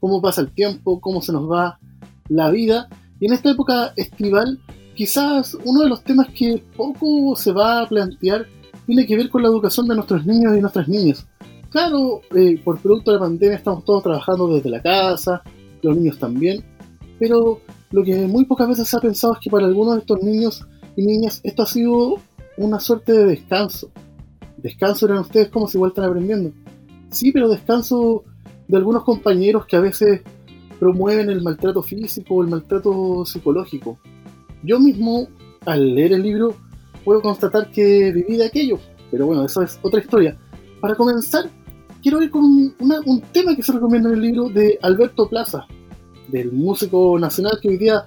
Cómo pasa el tiempo, cómo se nos va la vida. Y en esta época estival, quizás uno de los temas que poco se va a plantear tiene que ver con la educación de nuestros niños y nuestras niñas. Claro, eh, por producto de la pandemia estamos todos trabajando desde la casa, los niños también, pero lo que muy pocas veces se ha pensado es que para algunos de estos niños y niñas esto ha sido una suerte de descanso, Descanso eran ustedes como si igual están aprendiendo. Sí, pero descanso de algunos compañeros que a veces promueven el maltrato físico o el maltrato psicológico. Yo mismo, al leer el libro, puedo constatar que viví de aquello, pero bueno, eso es otra historia. Para comenzar, quiero ir con un tema que se recomienda en el libro de Alberto Plaza, del músico nacional que hoy día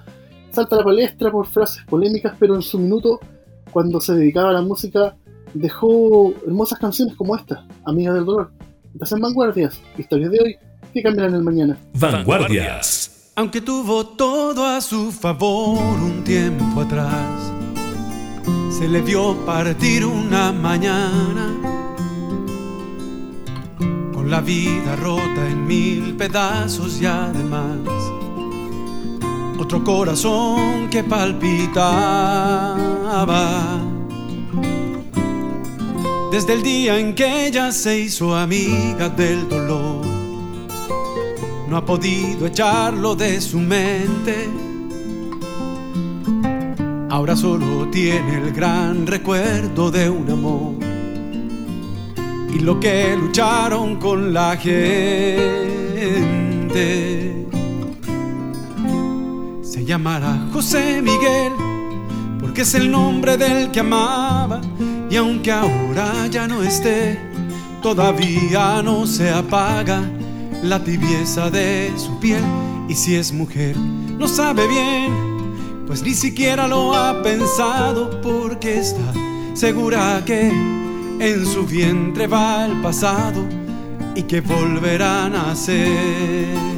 salta a la palestra por frases polémicas, pero en su minuto, cuando se dedicaba a la música, dejó hermosas canciones como esta, Amiga del Dolor. Estás en Vanguardias, historias de hoy que cambiarán el mañana. Vanguardias. Aunque tuvo todo a su favor un tiempo atrás, se le vio partir una mañana con la vida rota en mil pedazos y además otro corazón que palpitaba desde el día en que ella se hizo amiga del dolor. No ha podido echarlo de su mente. Ahora solo tiene el gran recuerdo de un amor y lo que lucharon con la gente. Se llamará José Miguel porque es el nombre del que amaba y aunque ahora ya no esté, todavía no se apaga la tibieza de su piel. Y si es mujer, no sabe bien, pues ni siquiera lo ha pensado porque está segura que en su vientre va el pasado y que volverá a nacer.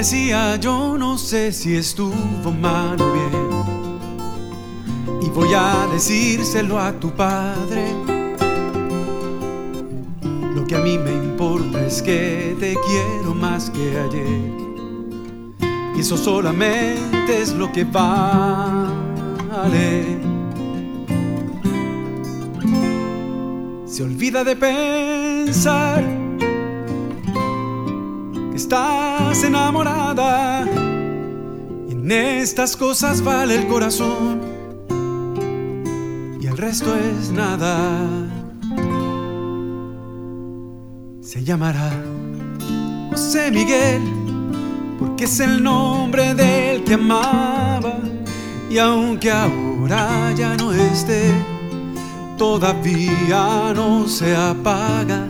decía, yo sé si estuvo mal o bien. Y voy a decírselo a tu padre. Lo que a mí me importa es que te quiero más que ayer. Y eso solamente es lo que vale. Se olvida de pensar estás enamorada. En estas cosas vale el corazón. Y el resto es nada. Se llamará José Miguel porque es el nombre del que amaba. Y aunque ahora ya no esté, todavía no se apaga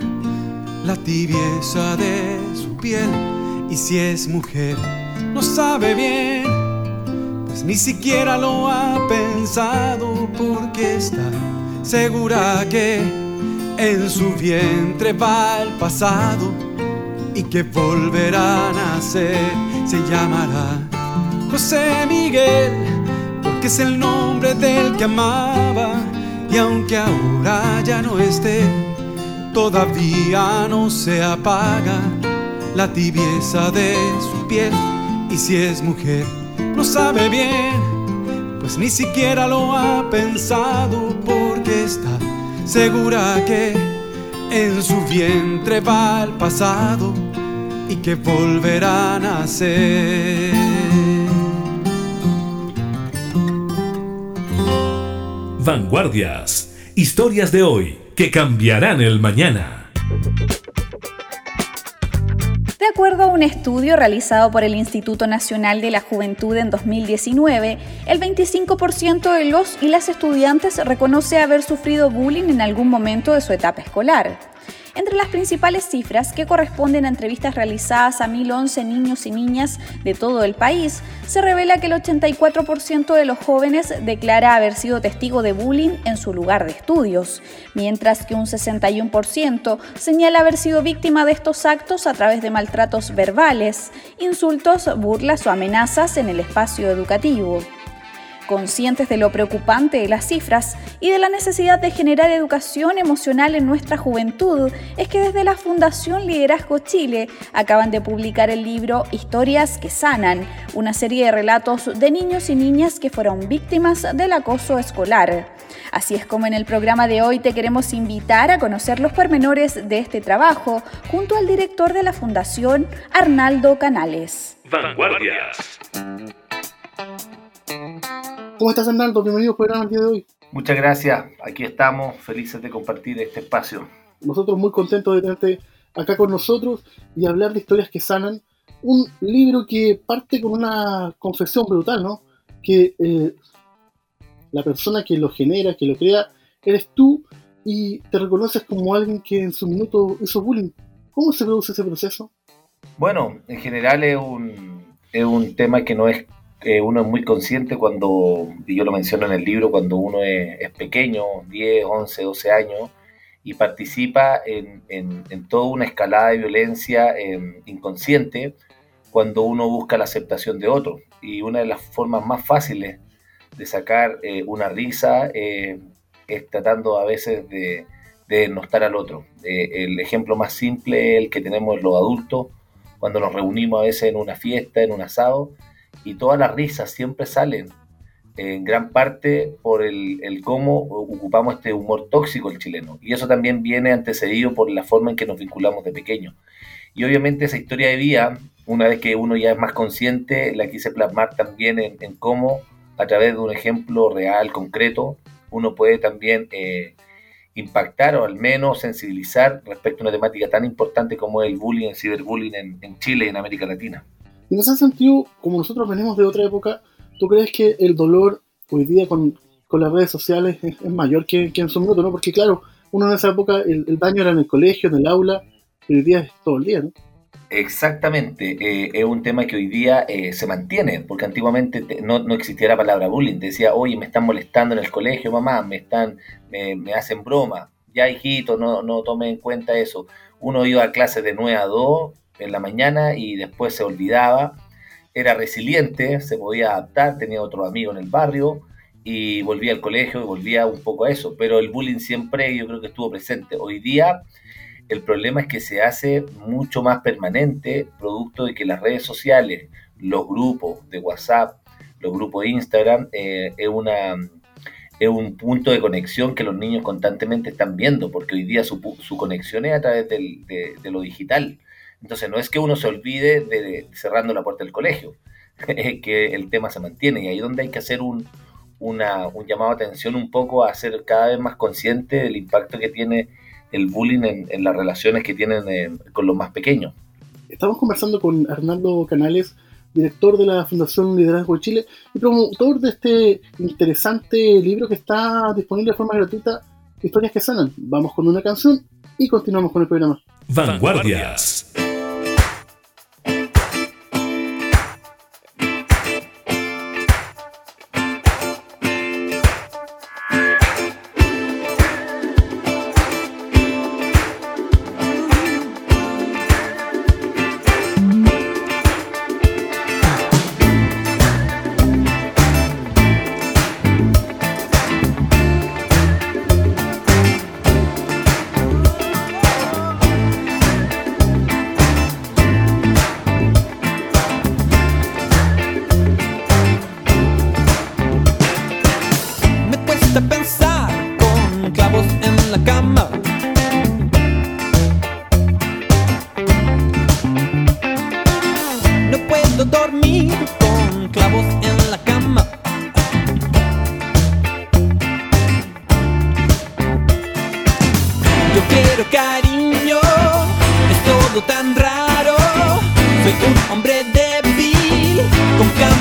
la tibieza de su piel. Y si es mujer no sabe bien, ni siquiera lo ha pensado porque está segura que en su vientre va el pasado y que volverá a nacer. Se llamará José Miguel porque es el nombre del que amaba y aunque ahora ya no esté, todavía no se apaga la tibieza de su piel. Y si es mujer, no sabe bien, pues ni siquiera lo ha pensado porque está segura que en su vientre va el pasado y que volverá a nacer. Vanguardias, historias de hoy que cambiarán el mañana acuerdo a un estudio realizado por el Instituto Nacional de la Juventud en 2019, el 25% de los y las estudiantes reconoce haber sufrido bullying en algún momento de su etapa escolar. Entre las principales cifras, que corresponden a entrevistas realizadas a 1.011 niños y niñas de todo el país, se revela que el 84% de los jóvenes declara haber sido testigo de bullying en su lugar de estudios, mientras que un 61% señala haber sido víctima de estos actos a través de maltratos verbales, insultos, burlas o amenazas en el espacio educativo. Conscientes de lo preocupante de las cifras y de la necesidad de generar educación emocional en nuestra juventud, es que desde la Fundación Liderazgo Chile acaban de publicar el libro Historias que Sanan, una serie de relatos de niños y niñas que fueron víctimas del acoso escolar. Así es como en el programa de hoy te queremos invitar a conocer los pormenores de este trabajo junto al director de la Fundación, Arnaldo Canales. Vanguardias. ¿Cómo estás, Arnaldo? Bienvenido al programa el día de hoy. Muchas gracias. Aquí estamos, felices de compartir este espacio. Nosotros muy contentos de tenerte acá con nosotros y hablar de historias que sanan. Un libro que parte con una confesión brutal, ¿no? Que eh, la persona que lo genera, que lo crea, eres tú y te reconoces como alguien que en su minuto hizo bullying. ¿Cómo se produce ese proceso? Bueno, en general es un, es un tema que no es uno es muy consciente cuando, y yo lo menciono en el libro, cuando uno es, pequeño, 10, 11, 12 años, y participa en, en, toda una escalada de violencia em, inconsciente cuando uno busca la aceptación de otro. Y una de las formas más fáciles de sacar eh, una risa eh, es tratando a veces de, de denostar al otro. Eh, el ejemplo más simple es el que tenemos los adultos cuando nos reunimos a veces en una fiesta, en un asado, y todas las risas siempre salen en gran parte por el, cómo ocupamos este humor tóxico el chileno. Y eso también viene antecedido por la forma en que nos vinculamos de pequeño. Y obviamente esa historia de vida, una vez que uno ya es más consciente, la quise plasmar también en, cómo, a través de un ejemplo real, concreto, uno puede también eh, impactar o al menos sensibilizar respecto a una temática tan importante como el bullying, el ciberbullying en, en Chile y en América Latina. Y en ese sentido, como nosotros venimos de otra época, ¿tú crees que el dolor hoy día con, las redes sociales es, mayor que, en su minuto, ¿no? Porque claro, uno en esa época el, daño era en el colegio, en el aula, y hoy día es todo el día, ¿no? Exactamente, eh, es un tema que hoy día eh, se mantiene, porque antiguamente no, no, existía la palabra bullying, decía, oye, me están molestando en el colegio, mamá, me están, me, me hacen broma, ya hijito, no, no tome en cuenta eso. Uno iba a clases de 9 a 2 en la mañana y después se olvidaba. Era resiliente, se podía adaptar, tenía otro amigo en el barrio y volvía al colegio y volvía un poco a eso. Pero el bullying siempre yo creo que estuvo presente. Hoy día el problema es que se hace mucho más permanente, producto de que las redes sociales, los grupos de WhatsApp, los grupos de Instagram, eh, es, una, es un punto de conexión que los niños constantemente están viendo, porque hoy día su, su conexión es a través de, de, lo digital. Entonces no es que uno se olvide de, cerrando la puerta del colegio, es que el tema se mantiene y ahí es donde hay que hacer un, una, un llamado a atención un poco a ser cada vez más consciente del impacto que tiene el bullying en, las relaciones que tienen eh, con los más pequeños. Estamos conversando con Arnaldo Canales, director de la Fundación Liderazgo de Chile y promotor de este interesante libro que está disponible de forma gratuita, Historias que sanan. Vamos con una canción y continuamos con el programa. Vanguardias.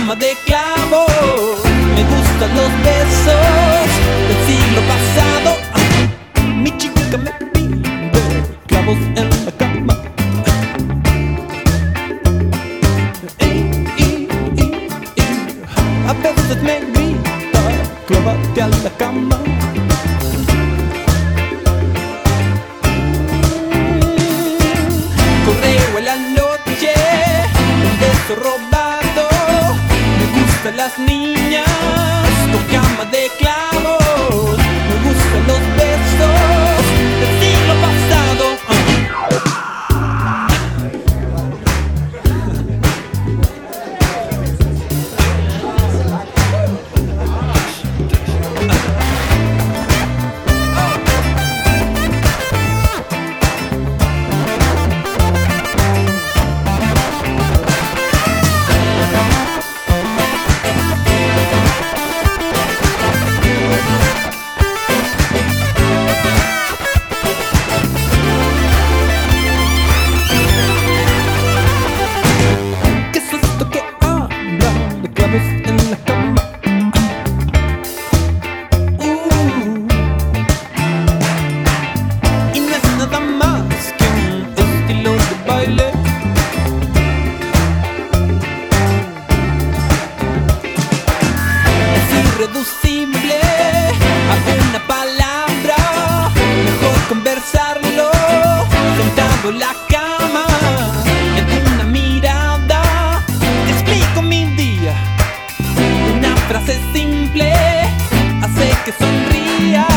Con cama en la cama. En una mirada te explico mi día. Una frase simple hace que sonría.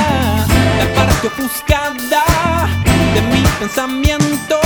La parte ofuscada de mi pensamiento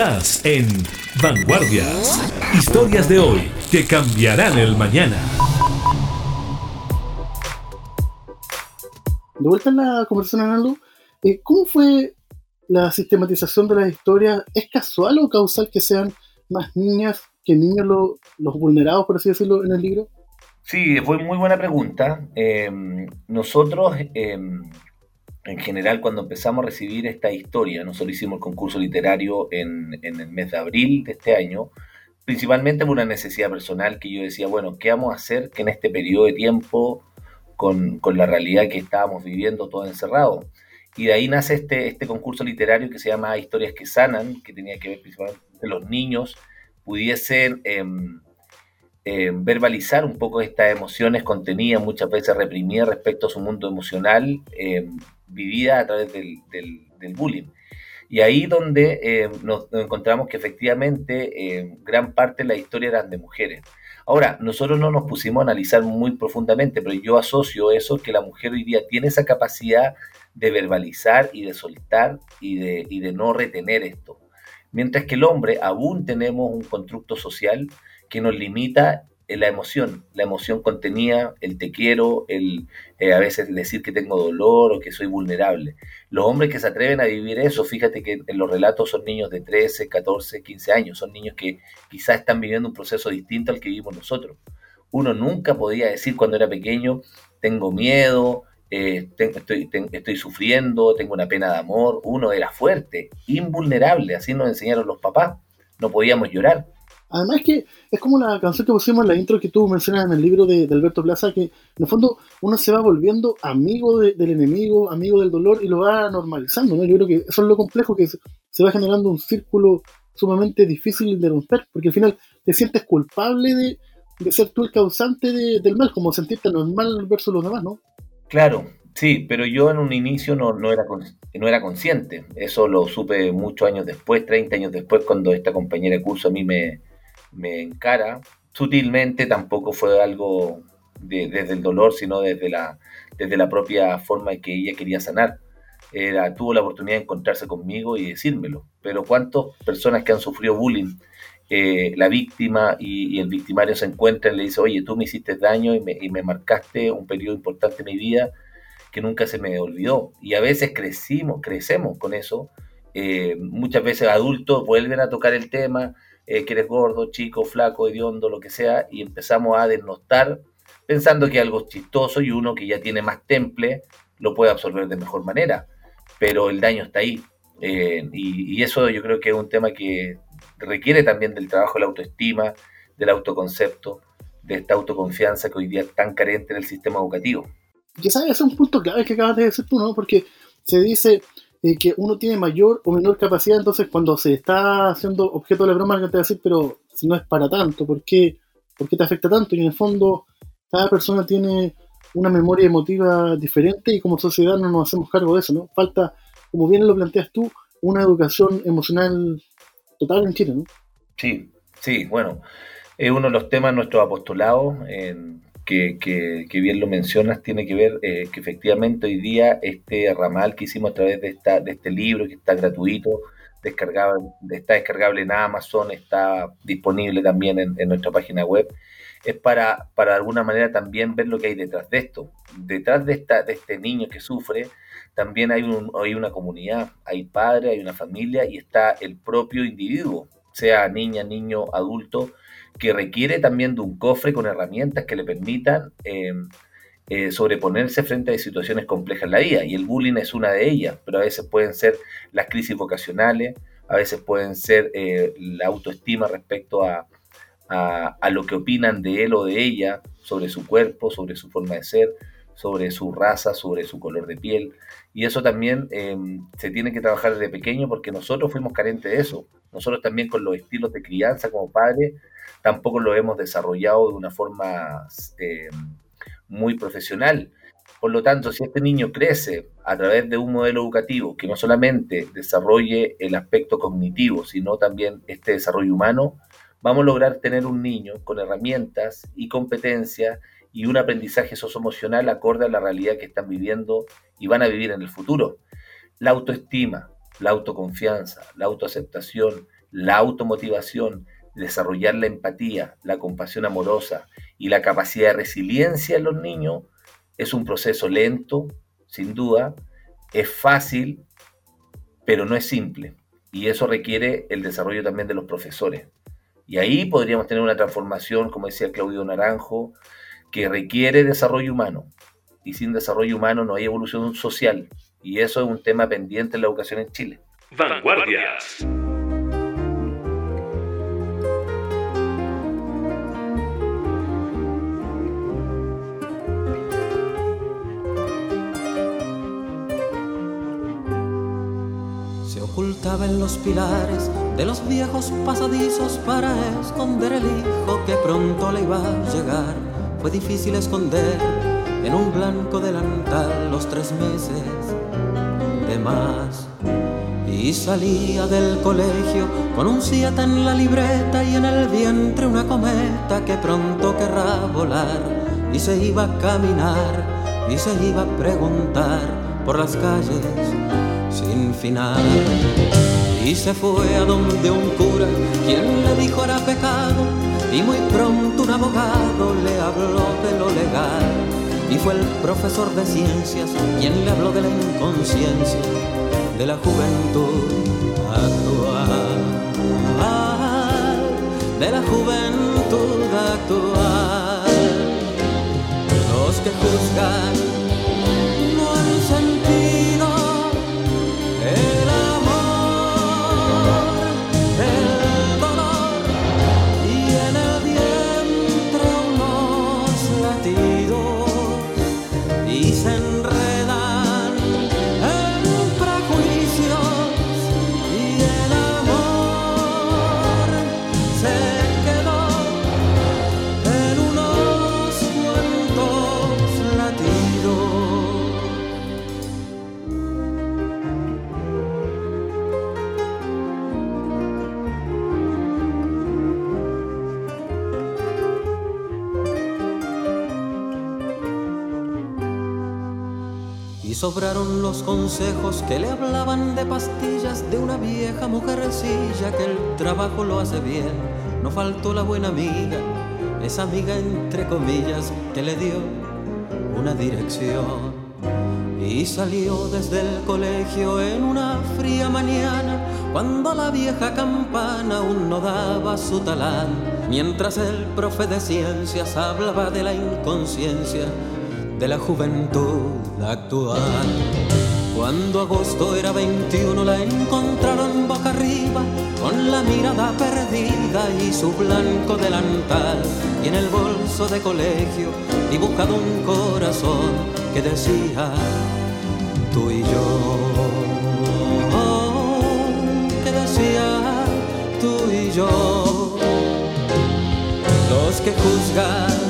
Estás en Vanguardias. Historias de hoy que cambiarán el mañana. De vuelta en la conversación, Arnaldo, eh, ¿cómo fue la sistematización de las historias? ¿Es casual o causal que sean más niñas que niños lo- los vulnerados, por así decirlo, en el libro? Sí, fue muy buena pregunta. Eh, nosotros, eh, en general, cuando empezamos a recibir esta historia, nosotros hicimos el concurso literario en, en el mes de abril de este año, principalmente por una necesidad personal que yo decía, bueno, ¿qué vamos a hacer que en este periodo de tiempo, con, con la realidad que estábamos viviendo todos encerrados? Y de ahí nace este, este concurso literario que se llama Historias que Sanan, que tenía que ver principalmente que los niños pudiesen... em, eh, verbalizar un poco estas emociones contenidas, muchas veces reprimidas respecto a su mundo emocional, eh, vivida a través del, del- bullying. Y ahí donde eh, nos, encontramos que efectivamente eh, gran parte de la historia eran de mujeres. Ahora, nosotros no nos pusimos a analizar muy profundamente, pero yo asocio eso que la mujer hoy día tiene esa capacidad de verbalizar y de soltar y de, y de no retener esto. Mientras que el hombre aún tenemos un constructo social que nos limita la emoción, la emoción contenida, el te quiero, el eh, a veces decir que tengo dolor o que soy vulnerable. Los hombres que se atreven a vivir eso, fíjate que en los relatos son niños de 13, 14, 15 años, son niños que quizás están viviendo un proceso distinto al que vivimos nosotros. Uno nunca podía decir cuando era pequeño, tengo miedo, eh, estoy sufriendo, tengo una pena de amor. Uno era fuerte, invulnerable, así nos enseñaron los papás, no podíamos llorar. Además que es como la canción que pusimos en la intro que tú mencionas en el libro de, Alberto Plaza, que en el fondo uno se va volviendo amigo del enemigo, amigo del dolor y lo va normalizando, ¿no? Yo creo que eso es lo complejo, que se, va generando un círculo sumamente difícil de romper, porque al final te sientes culpable de, ser tú el causante del mal, como sentirte normal versus los demás, ¿no? Claro, sí, pero yo en un inicio no, no, era, no era consciente. Eso lo supe muchos años después, 30 años después, cuando esta compañera de curso a mí me, me encara. Sutilmente tampoco fue algo desde el dolor, sino desde la, desde la propia forma en que ella quería sanar. Era, tuvo la oportunidad de encontrarse conmigo y decírmelo. Pero ¿cuántas personas que han sufrido bullying, eh, la víctima y, el victimario se encuentran y le dice, oye, tú me hiciste daño y me, marcaste un periodo importante en mi vida que nunca se me olvidó. Y a veces crecimos, crecemos con eso. Eh, muchas veces adultos vuelven a tocar el tema, eh, que eres gordo, chico, flaco, hediondo, lo que sea, y empezamos a desnostar pensando que algo chistoso y uno que ya tiene más temple lo puede absorber de mejor manera, pero el daño está ahí. Eh, y, eso yo creo que es un tema que requiere también del trabajo de la autoestima, del autoconcepto, de esta autoconfianza que hoy día es tan carente en el sistema educativo. Quizás ese es un punto clave que acabas de decir tú, ¿no? Porque se dice, eh, que uno tiene mayor o menor capacidad, entonces cuando se está haciendo objeto de la broma, alguien te va a decir, pero si no es para tanto, ¿por qué, ¿por qué te afecta tanto? Y en el fondo, cada persona tiene una memoria emotiva diferente y como sociedad no nos hacemos cargo de eso, ¿no? Falta, como bien lo planteas tú, una educación emocional total en Chile, ¿no? Sí, sí, bueno, es uno de los temas nuestro apostolado en que, bien lo mencionas, tiene que ver eh, que efectivamente hoy día este ramal que hicimos a través de, esta, de este libro, que está gratuito, descargable, está descargable en Amazon, está disponible también en, nuestra página web, es para, para de alguna manera también ver lo que hay detrás de esto. Detrás de, esta, de este niño que sufre, también hay, un, hay una comunidad, hay padre, hay una familia y está el propio individuo, sea niña, niño, adulto, que requiere también de un cofre con herramientas que le permitan eh, eh, sobreponerse frente a situaciones complejas en la vida. Y el bullying es una de ellas, pero a veces pueden ser las crisis vocacionales, a veces pueden ser eh, la autoestima respecto a, a, lo que opinan de él o de ella, sobre su cuerpo, sobre su forma de ser, sobre su raza, sobre su color de piel. Y eso también se tiene que trabajar desde pequeño porque nosotros fuimos carentes de eso. Nosotros también con los estilos de crianza como padres tampoco lo hemos desarrollado de una forma eh, muy profesional. Por lo tanto, si este niño crece a través de un modelo educativo que no solamente desarrolle el aspecto cognitivo, sino también este desarrollo humano, vamos a lograr tener un niño con herramientas y competencias y un aprendizaje socioemocional acorde a la realidad que están viviendo y van a vivir en el futuro. La autoestima, la autoconfianza, la autoaceptación, la automotivación, desarrollar la empatía, la compasión amorosa y la capacidad de resiliencia en los niños es un proceso lento, sin duda, es fácil, pero no es simple. Y eso requiere el desarrollo también de los profesores. Y ahí podríamos tener una transformación, como decía Claudio Naranjo, que requiere desarrollo humano. Y sin desarrollo humano no hay evolución social. Y eso es un tema pendiente en la educación en Chile. Vanguardias. En los pilares de los viejos pasadizos para esconder el hijo que pronto le iba a llegar. Fue difícil esconder en un blanco delantal los tres meses de más. Y salía del colegio con un siete en la libreta y en el vientre una cometa que pronto querrá volar. Y se iba a caminar y se iba a preguntar por las calles sin final. Y se fue a donde un cura, quien le dijo era pecado, y muy pronto un abogado le habló de lo legal. Y fue el profesor de ciencias quien le habló de la inconsciencia de la juventud actual. De la juventud actual. Los que juzgan sobraron los consejos que le hablaban de pastillas de una vieja mujercilla que el trabajo lo hace bien. No faltó la buena amiga, esa amiga entre comillas que le dio una dirección. Y salió desde el colegio en una fría mañana, cuando la vieja campana aún no daba su talán, mientras el profe de ciencias hablaba de la inconsciencia de la juventud actual. Cuando agosto era 21 la encontraron boca arriba, con la mirada perdida y su blanco delantal, y en el bolso de colegio dibujado un corazón que decía, tú y yo, que decía, tú y yo, los que juzgan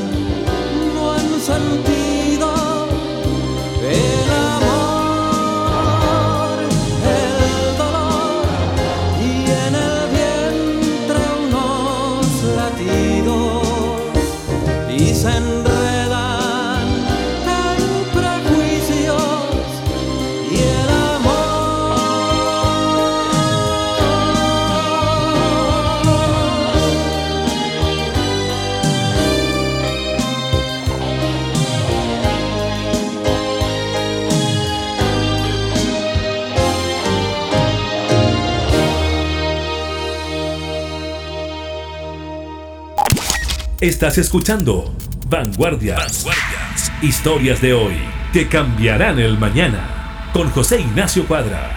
Estás escuchando Vanguardias. Vanguardias. Historias de hoy que cambiarán el mañana. Con José Ignacio Cuadra.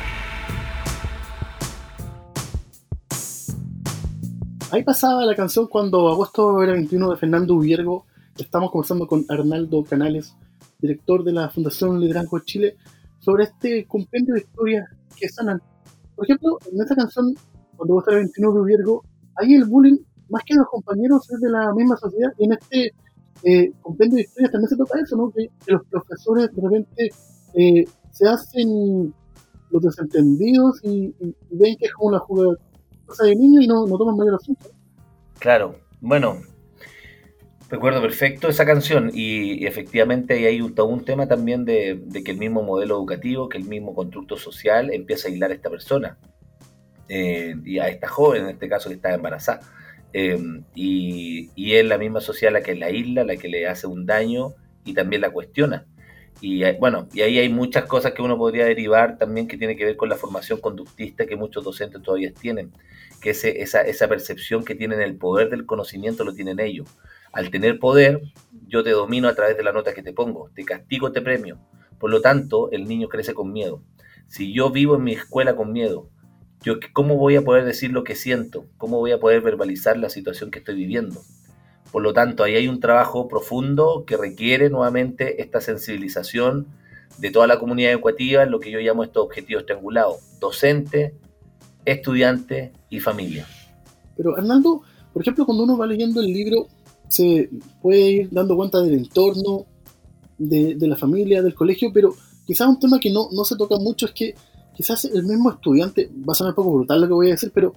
Ahí pasaba la canción cuando agosto era 21 de Fernando Viergo. Estamos conversando con Arnaldo Canales, director de la Fundación Liderazgo Chile, sobre este compendio de historias que sanan. Por ejemplo, en esta canción, cuando agosto era 21 de Viergo, ahí el bullying más que los compañeros es de la misma sociedad. Y en este eh, compendio de historias también se toca eso, ¿no? Que, los profesores de repente eh, se hacen los desentendidos y, ven que es como una jugada, de niño y no, no toman mayor asunto. Claro, bueno, recuerdo perfecto esa canción y, efectivamente ahí hay un, tema también de, de, que el mismo modelo educativo, que el mismo constructo social empieza a aislar a esta persona eh, y a esta joven en este caso que está embarazada. Eh, y, es la misma sociedad la que la isla, la que le hace un daño y también la cuestiona. Y bueno, y ahí hay muchas cosas que uno podría derivar también que tiene que ver con la formación conductista que muchos docentes todavía tienen, que esa, esa percepción que tienen el poder del conocimiento lo tienen ellos. Al tener poder, yo te domino a través de la nota que te pongo, te castigo, te premio. Por lo tanto, el niño crece con miedo. Si yo vivo en mi escuela con miedo, yo cómo voy a poder decir lo que siento, cómo voy a poder verbalizar la situación que estoy viviendo. Por lo tanto, ahí hay un trabajo profundo que requiere nuevamente esta sensibilización de toda la comunidad educativa en lo que yo llamo estos objetivos triangulados, docente, estudiante y familia. Pero Arnaldo, por ejemplo, cuando uno va leyendo el libro, se puede ir dando cuenta del entorno, de, de la familia, del colegio, pero quizás un tema que no, no se toca mucho es que quizás el mismo estudiante, va a ser un poco brutal lo que voy a decir, pero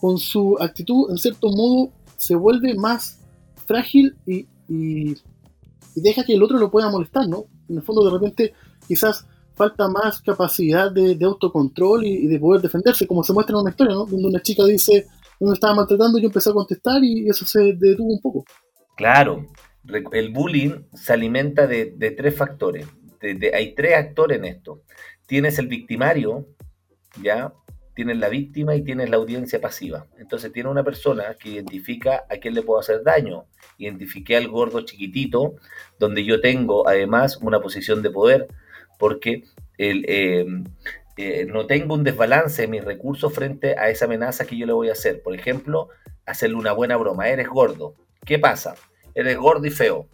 con su actitud, en cierto modo, se vuelve más frágil y, y, deja que el otro lo pueda molestar, ¿no? En el fondo, de repente, quizás falta más capacidad de, autocontrol y, de poder defenderse, como se muestra en una historia, ¿no? Donde una chica dice, uno estaba maltratando, yo empecé a contestar y eso se detuvo un poco. Claro, el bullying se alimenta de, tres factores. Hay tres actores en esto tienes el victimario, ¿ya? Tienes la víctima y tienes la audiencia pasiva. Entonces tiene una persona que identifica a quién le puedo hacer daño. Identifiqué al gordo chiquitito, donde yo tengo además una posición de poder, porque eh, eh, no tengo un desbalance de mis recursos frente a esa amenaza que yo le voy a hacer. Por ejemplo, hacerle una buena broma. Eres gordo. ¿Qué pasa? Eres gordo y feo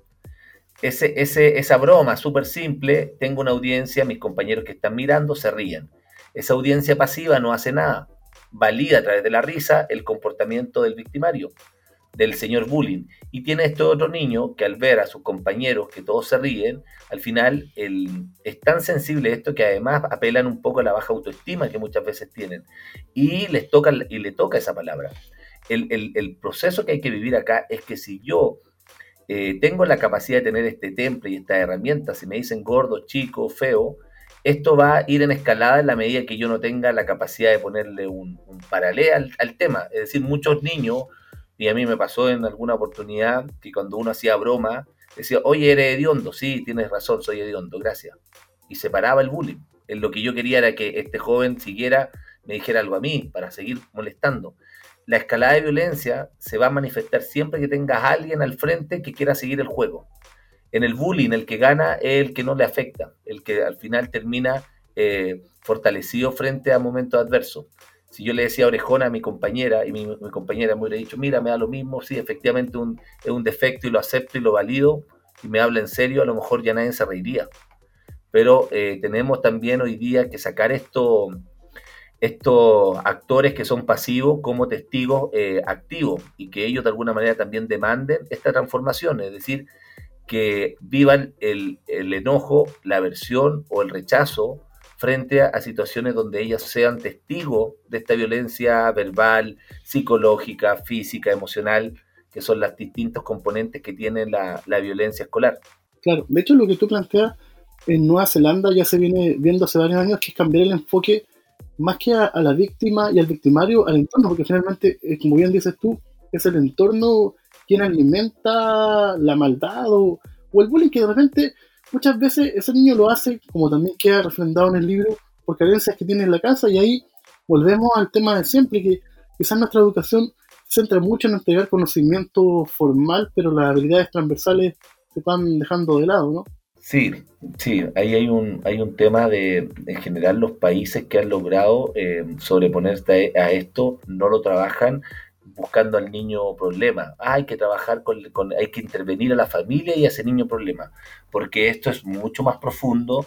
ese, esa broma súper simple, tengo una audiencia, mis compañeros que están mirando se ríen. Esa audiencia pasiva no hace nada, valida a través de la risa el comportamiento del victimario, del señor bullying. Y tiene este otro niño que al ver a sus compañeros que todos se ríen, al final el, es tan sensible esto que además apelan un poco a la baja autoestima que muchas veces tienen. Y les toca, y le toca esa palabra. El proceso que hay que vivir acá es que si yo eh, tengo la capacidad de tener este temple y esta herramienta, si me dicen gordo, chico, feo, esto va a ir en escalada en la medida que yo no tenga la capacidad de ponerle un, paralelo al, tema. Es decir, muchos niños, y a mí me pasó en alguna oportunidad, que cuando uno hacía broma, decía, oye, eres hediondo. Sí, tienes razón, soy hediondo, gracias. Y se paraba el bullying. En lo que yo quería era que este joven siguiera, me dijera algo a mí, para seguir molestando. La escalada de violencia se va a manifestar siempre que tengas alguien al frente que quiera seguir el juego en el bullying el que gana es el que no le afecta, el que al final termina eh, fortalecido frente a momentos adversos. Si yo le decía orejona a mi compañera y mi, compañera me hubiera dicho, mira, me da lo mismo, sí, efectivamente es un defecto y lo acepto y lo valido y me habla en serio, a lo mejor ya nadie se reiría. Pero eh, tenemos también hoy día que sacar esto, estos actores que son pasivos como testigos eh, activos y que ellos de alguna manera también demanden esta transformación, es decir, que vivan el, enojo, la aversión o el rechazo frente a, situaciones donde ellas sean testigos de esta violencia verbal, psicológica, física, emocional, que son los distintos componentes que tiene la, violencia escolar. Claro, de hecho lo que tú planteas en Nueva Zelanda ya se viene viendo hace varios años, que es cambiar el enfoque más que a, la víctima y al victimario, al entorno, porque finalmente, eh, como bien dices tú, es el entorno quien alimenta la maldad o, el bullying que de repente muchas veces ese niño lo hace, como también queda refrendado en el libro, por carencias que tiene en la casa y ahí volvemos al tema de siempre, que quizás nuestra educación se centra mucho en entregar conocimiento formal, pero las habilidades transversales se van dejando de lado, ¿no? Sí, sí, ahí hay un, hay un tema de, en general, los países que han logrado eh, sobreponerse a esto no lo trabajan buscando al niño problema. hay que trabajar con, hay que intervenir a la familia y a ese niño problema, porque esto es mucho más profundo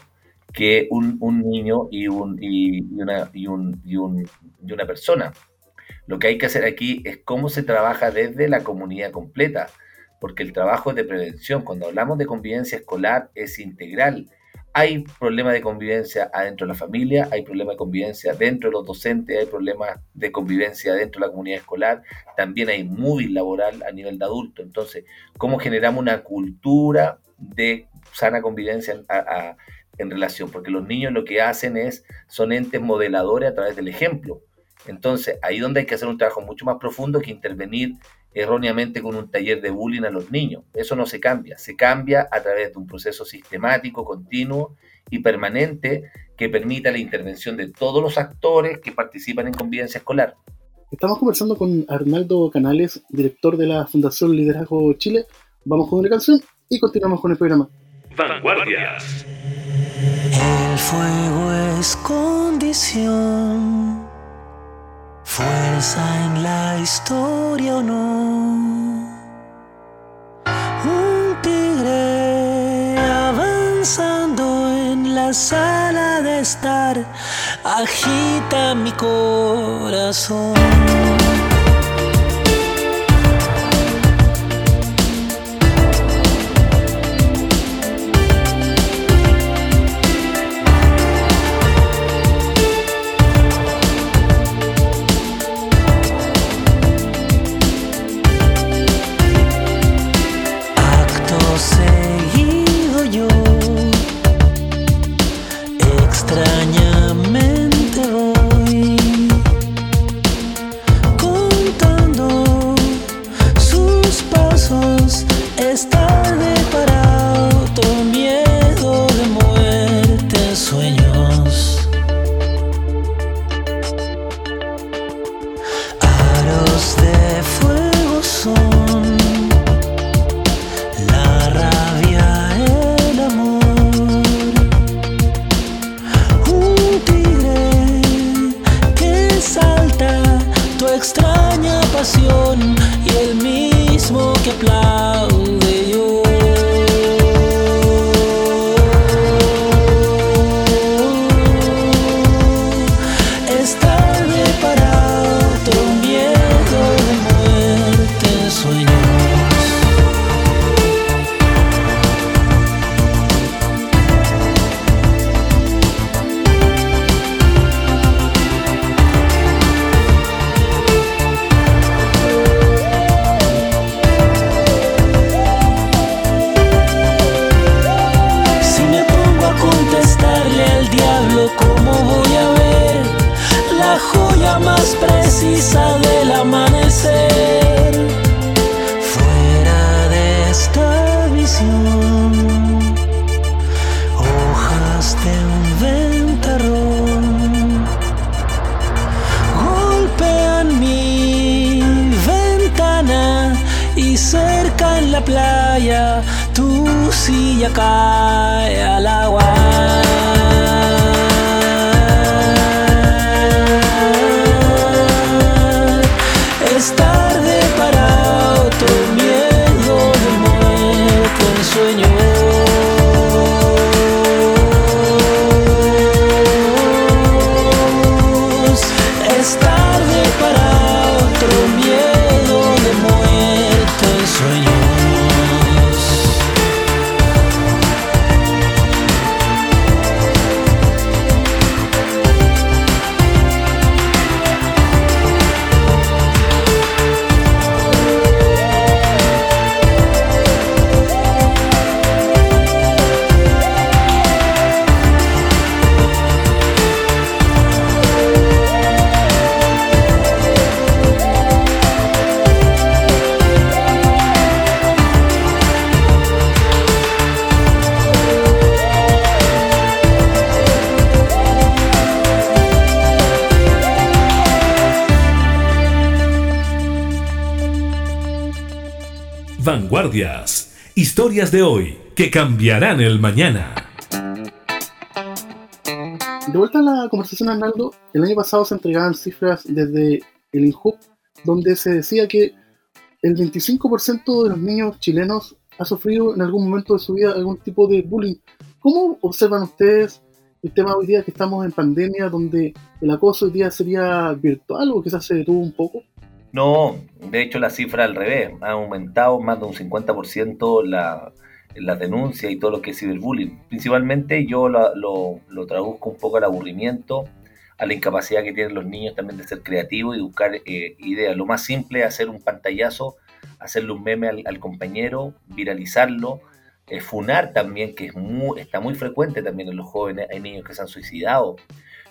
que un, niño y, un, y, una, y, un, y, un, y una persona. Lo que hay que hacer aquí es cómo se trabaja desde la comunidad completa, porque el trabajo es de prevención. Cuando hablamos de convivencia escolar es integral hay problemas de convivencia adentro de la familia, hay problemas de convivencia dentro de los docentes, hay problemas de convivencia dentro de la comunidad escolar, también hay móvil laboral a nivel de adulto. Entonces, ¿cómo generamos una cultura de sana convivencia en, relación? Porque los niños lo que hacen es, son entes modeladores a través del ejemplo. Entonces, ahí donde hay que hacer un trabajo mucho más profundo que intervenir erróneamente con un taller de bullying a los niños. Eso no se cambia, se cambia a través de un proceso sistemático, continuo y permanente que permita la intervención de todos los actores que participan en convivencia escolar. Estamos conversando con Arnaldo Canales, director de la Fundación Liderazgo Chile. Vamos con una canción y continuamos con el programa. Vanguardia. El fuego es condición fuerza en la historia o no. Un tigre avanzando en la sala de estar agita mi corazón. extraña pasión y el mismo que aplaude. Historias de hoy que cambiarán el mañana. De vuelta a la conversación, Arnaldo, el año pasado se entregaban cifras desde el INJUP, donde se decía que el 25% de los niños chilenos ha sufrido en algún momento de su vida algún tipo de bullying. ¿Cómo observan ustedes el tema hoy día que estamos en pandemia, donde el acoso hoy día sería virtual o quizás se detuvo un poco? No, de hecho la cifra al revés, ha aumentado más de un 50% la, la denuncia y todo lo que es ciberbullying. Principalmente yo lo, lo, traduzco un poco al aburrimiento, a la incapacidad que tienen los niños también de ser creativos y buscar eh, ideas. Lo más simple es hacer un pantallazo, hacerle un meme al, al compañero, viralizarlo, eh, funar también, que es muy, está muy frecuente también en los jóvenes, hay niños que se han suicidado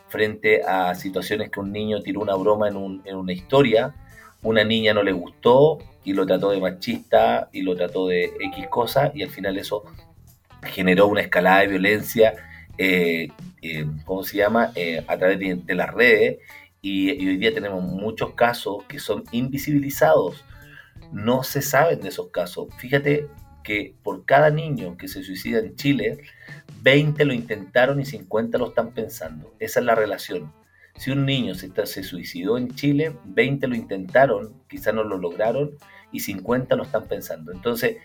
frente a situaciones que un niño tiró una broma en, un, en una historia una niña no le gustó y lo trató de machista y lo trató de X cosa y al final eso generó una escalada de violencia, eh, eh, ¿cómo se llama?, eh, a través de, las redes y, hoy día tenemos muchos casos que son invisibilizados, no se saben de esos casos. Fíjate que por cada niño que se suicida en Chile, 20 lo intentaron y 50 lo están pensando. Esa es la relación. Si un niño se, suicidó en Chile, 20 lo intentaron, quizás no lo lograron, y 50 lo están pensando. Entonces,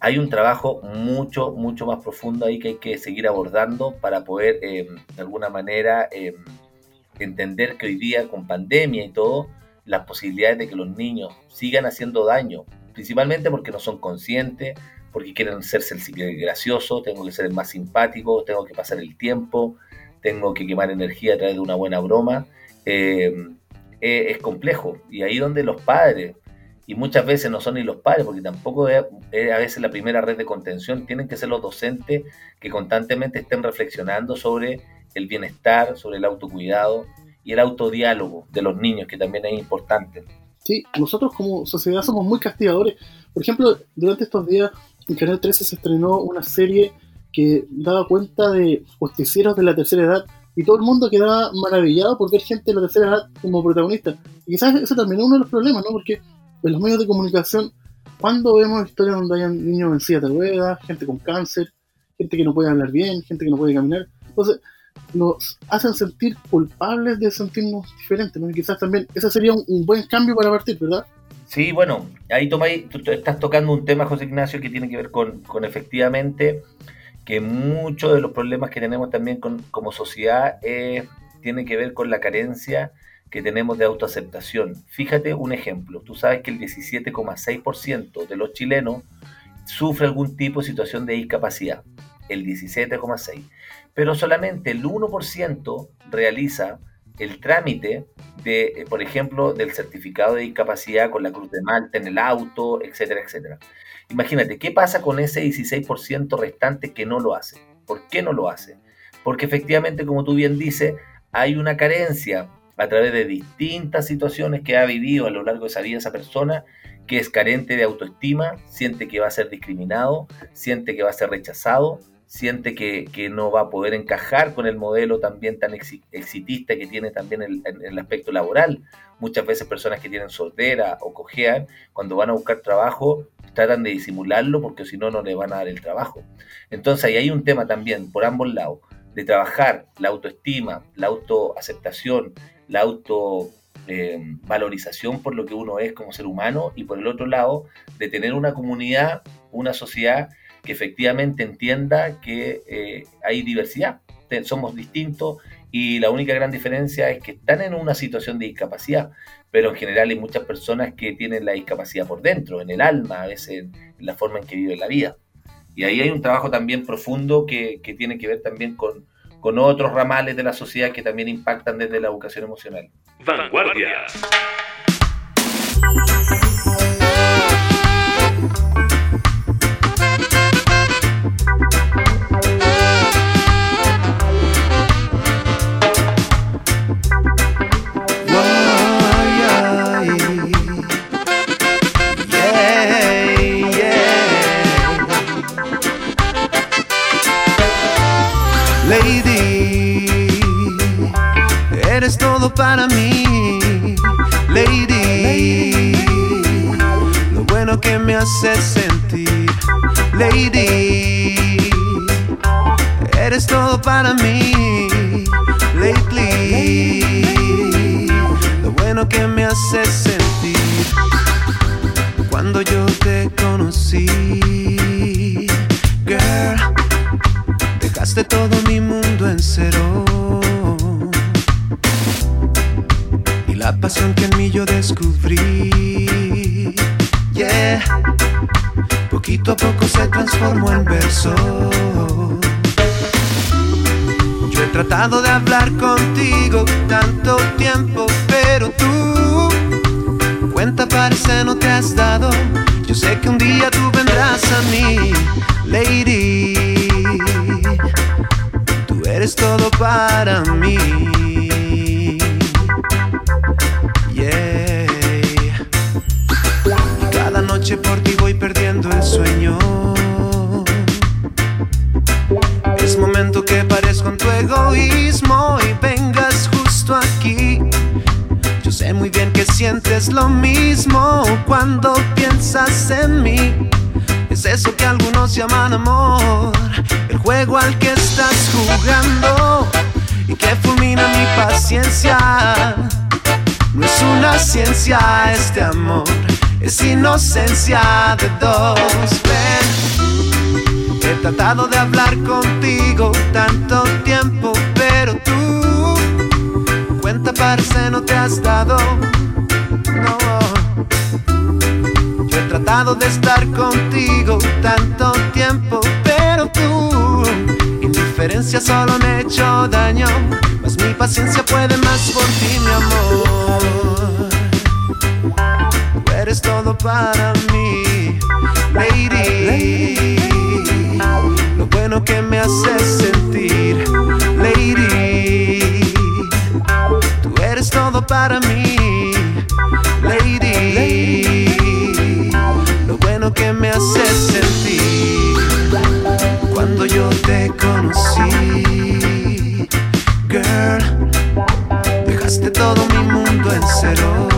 hay un trabajo mucho, mucho más profundo ahí que hay que seguir abordando para poder, eh, de alguna manera, eh, entender que hoy día, con pandemia y todo, las posibilidades de que los niños sigan haciendo daño, principalmente porque no son conscientes, porque quieren hacerse el gracioso, tengo que ser el más simpático, tengo que pasar el tiempo, tengo que quemar energía a través de una buena broma, eh, eh, es complejo. Y ahí donde los padres, y muchas veces no son ni los padres, porque tampoco es, es, a veces la primera red de contención, tienen que ser los docentes que constantemente estén reflexionando sobre el bienestar, sobre el autocuidado y el autodiálogo de los niños, que también es importante. Sí, nosotros como sociedad somos muy castigadores. Por ejemplo, durante estos días en Canal 13 se estrenó una serie que daba cuenta de justicieros de la tercera edad y todo el mundo quedaba maravillado por ver gente de la tercera edad como protagonista. Y quizás ese también es uno de los problemas, ¿no? Porque en los medios de comunicación, cuando vemos historias donde hayan niños en silla de ruedas, gente con cáncer, gente que no puede hablar bien, gente que no puede caminar, entonces nos hacen sentir culpables de sentirnos diferentes, ¿no? Y quizás también ese sería un, buen cambio para partir, ¿verdad? Sí, bueno, ahí tomáis, tú estás tocando un tema, José Ignacio, que tiene que ver con efectivamente que muchos de los problemas que tenemos también como sociedad eh, tiene que ver con la carencia que tenemos de autoaceptación. Fíjate un ejemplo, tú sabes que el 17,6% de los chilenos sufre algún tipo de situación de discapacidad, el 17,6%, pero solamente el 1% realiza el trámite de, por ejemplo, del certificado de discapacidad con la cruz de Malta en el auto, etcétera, etcétera. Imagínate, ¿qué pasa con ese 16% restante que no lo hace? ¿Por qué no lo hace? Porque efectivamente, como tú bien dices, hay una carencia a través de distintas situaciones que ha vivido a lo largo de esa vida esa persona que es carente de autoestima, siente que va a ser discriminado, siente que va a ser rechazado, siente que, no va a poder encajar con el modelo también tan exitista que tiene también el, el aspecto laboral. Muchas veces personas que tienen sordera o cojean, cuando van a buscar trabajo, tratan de disimularlo porque si no, no le van a dar el trabajo. Entonces ahí hay un tema también por ambos lados, de trabajar la autoestima, la autoaceptación, la auto eh, valorización por lo que uno es como ser humano y por el otro lado de tener una comunidad, una sociedad que efectivamente entienda que eh, hay diversidad, somos distintos y la única gran diferencia es que están en una situación de discapacidad, pero en general hay muchas personas que tienen la discapacidad por dentro, en el alma, a veces en, la forma en que viven la vida. Y ahí hay un trabajo también profundo que, que tiene que ver también con, con otros ramales de la sociedad que también impactan desde la educación emocional. Vanguardia. Para mí, Lady. Lo bueno que me hace sentir, Lady. Eres todo para mí, lately. Lo bueno que me hace sentir cuando yo te conocí, girl. Dejaste todo mi mundo en cero la pasión que en mí yo descubrí. Yeah, poquito a poco se transformó en verso. Yo he tratado de hablar contigo tanto tiempo, pero tú cuenta parece no te has dado. Yo sé que un día tú vendrás a mí, lady. Tú eres todo para mí. Por ti voy perdiendo el sueño. Es momento que pares con tu egoísmo y vengas justo aquí. Yo sé muy bien que sientes lo mismo cuando piensas en mí. Es eso que algunos llaman amor, el juego al que estás jugando y que fulmina mi paciencia. No es una ciencia este amor es inocencia de dos. Ven, he tratado de hablar contigo tanto tiempo, pero tú, cuenta parece no te has dado. No, yo he tratado de estar contigo tanto tiempo, pero tú, indiferencia solo me ha hecho daño, mas mi paciencia puede más por ti, mi amor eres todo para mí, lady. Lo bueno que me haces sentir, lady. Tú eres todo para mí, lady. Lo bueno que me haces sentir cuando yo te conocí, girl. Dejaste todo mi mundo en cero.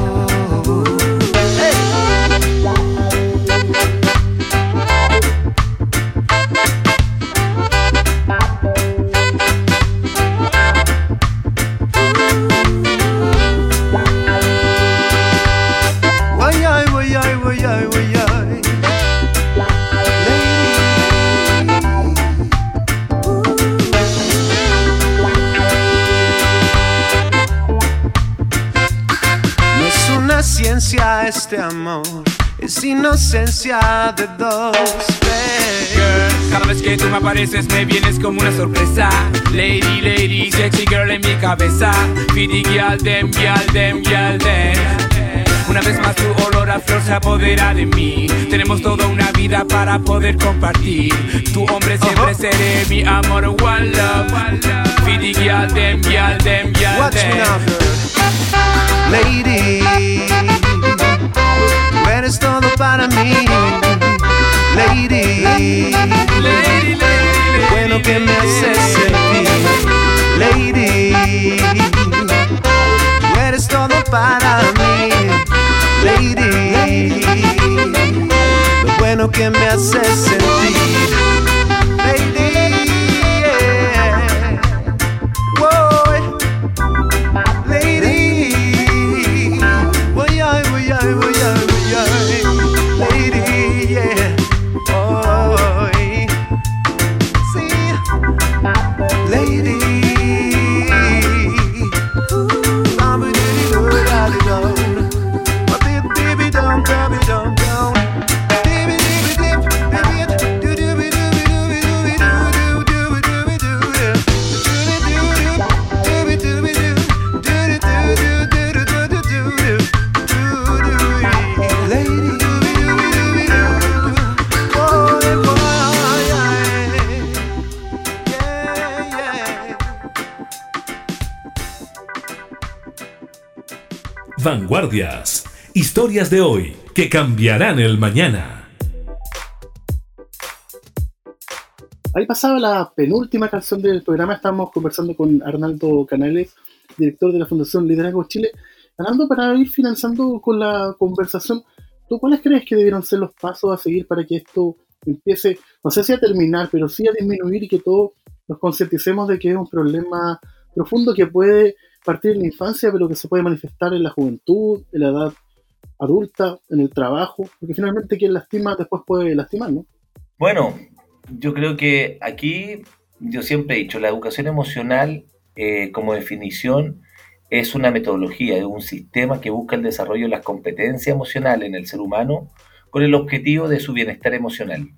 Este es inocencia de dos. Cada vez que tú me apareces me vienes como una sorpresa. Lady, lady, sexy girl en mi cabeza. Pidi girl, dem, girl, dem, girl, dem. Una vez más tu olor a flor se apodera de mí. Tenemos toda una vida para poder compartir. Tu hombre siempre uh seré mi amor. One love, Pidi girl, dem, girl, dem, girl, dem. Lady eres todo para mí, lady. Lady, lady, Qué bueno que me haces sentir, lady. Tú eres todo para mí, lady. Lo bueno que me haces sentir. Vanguardias. Historias de hoy que cambiarán el mañana. Ahí pasaba la penúltima canción del programa. Estamos conversando con Arnaldo Canales, director de la Fundación Liderazgo Chile. Arnaldo, para ir finalizando con la conversación, ¿tú cuáles crees que debieron ser los pasos a seguir para que esto empiece, no sé si a terminar, pero sí a disminuir y que todos nos concienticemos de que es un problema profundo que puede partir en la infancia, pero que se puede manifestar en la juventud, en la edad adulta, en el trabajo, porque finalmente quien lastima después puede lastimar, ¿no? Bueno, yo creo que aquí, yo siempre he dicho, la educación emocional eh, como definición es una metodología, es un sistema que busca el desarrollo de las competencias emocionales en el ser humano con el objetivo de su bienestar emocional.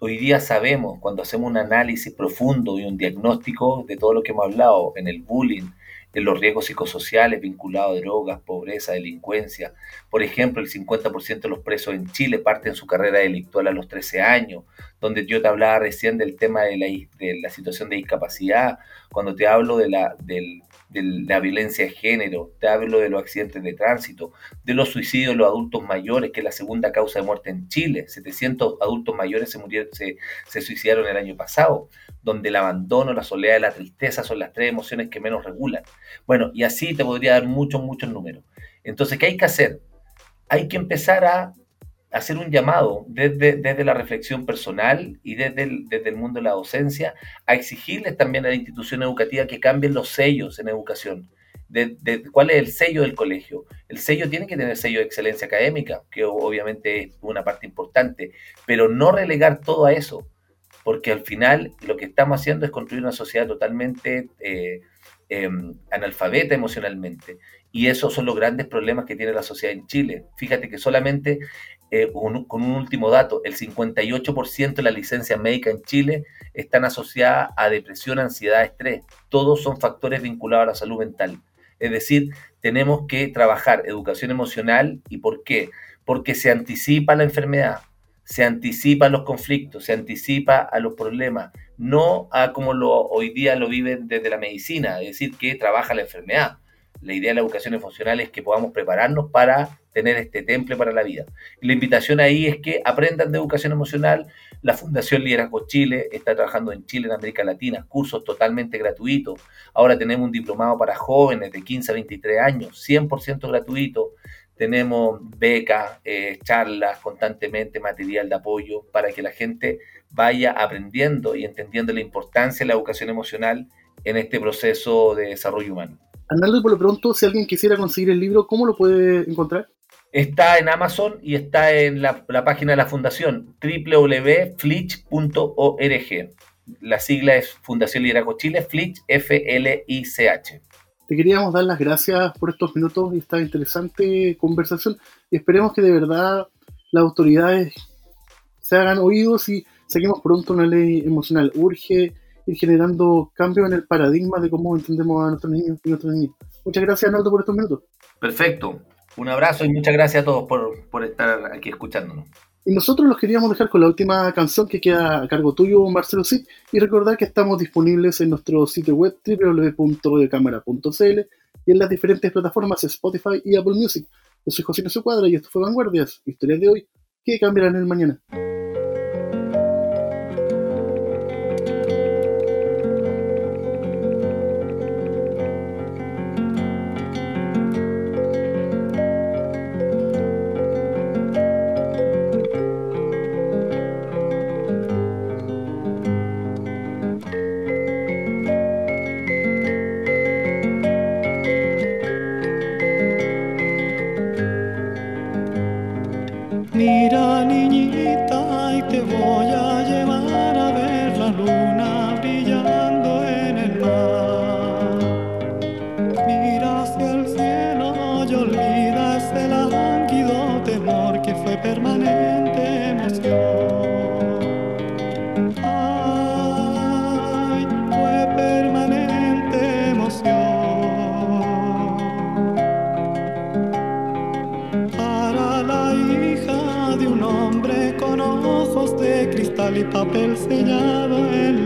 Hoy día sabemos, cuando hacemos un análisis profundo y un diagnóstico de todo lo que hemos hablado en el bullying, en los riesgos psicosociales vinculados a drogas, pobreza, delincuencia. Por ejemplo, el 50% de los presos en Chile parten su carrera delictual a los 13 años, donde yo te hablaba recién del tema de la, de la situación de discapacidad, cuando te hablo de la, de la violencia de género, te hablo de los accidentes de tránsito, de los suicidios de los adultos mayores, que es la segunda causa de muerte en Chile. 700 adultos mayores se, murieron, se, se suicidaron el año pasado, donde el abandono, la soledad y la tristeza son las tres emociones que menos regulan. Bueno, y así te podría dar muchos, muchos números. Entonces, ¿qué hay que hacer? Hay que empezar a hacer un llamado desde, desde la reflexión personal y desde el, desde el mundo de la docencia a exigirles también a la institución educativa que cambien los sellos en educación. De, ¿Cuál es el sello del colegio? El sello tiene que tener sello de excelencia académica, que obviamente es una parte importante, pero no relegar todo a eso, porque al final lo que estamos haciendo es construir una sociedad totalmente eh, eh, analfabeta emocionalmente. Y esos son los grandes problemas que tiene la sociedad en Chile. Fíjate que solamente eh, con un último dato, el 58% de las licencias médicas en Chile están asociadas a depresión, ansiedad, estrés. Todos son factores vinculados a la salud mental. Es decir, tenemos que trabajar educación emocional. ¿Y por qué? Porque se anticipa la enfermedad, se anticipa los conflictos, se anticipa a los problemas, no a como lo, hoy día lo viven desde la medicina, es decir, que trabaja la enfermedad. La idea de la educación emocional es que podamos prepararnos para tener este temple para la vida. La invitación ahí es que aprendan de educación emocional. La Fundación Liderazgo Chile está trabajando en Chile, en América Latina, cursos totalmente gratuitos. Ahora tenemos un diplomado para jóvenes de 15 a 23 años, 100% gratuito. Tenemos becas, eh, charlas constantemente, material de apoyo para que la gente vaya aprendiendo y entendiendo la importancia de la educación emocional en este proceso de desarrollo humano. Arnaldo, y por lo pronto, si alguien quisiera conseguir el libro, ¿cómo lo puede encontrar? Está en Amazon y está en la, la página de la fundación www.flitch.org. La sigla es Fundación Liderazgo Chile, F-L-I-C-H. Te queríamos dar las gracias por estos minutos y esta interesante conversación y esperemos que de verdad las autoridades se hagan oídos y saquemos pronto una ley emocional. Urge ir generando cambios en el paradigma de cómo entendemos a nuestros niños y nuestras niñas. Muchas gracias, Arnaldo, por estos minutos. Perfecto. Un abrazo y muchas gracias a todos por, por estar aquí escuchándonos. Y nosotros los queríamos dejar con la última canción que queda a cargo tuyo, Marcelo Cid, y recordar que estamos disponibles en nuestro sitio web www.radiocámara.cl y en las diferentes plataformas Spotify y Apple Music. Yo soy José Ignacio Cuadra y esto fue Vanguardias, historias de hoy que cambiarán el mañana. papel sellado en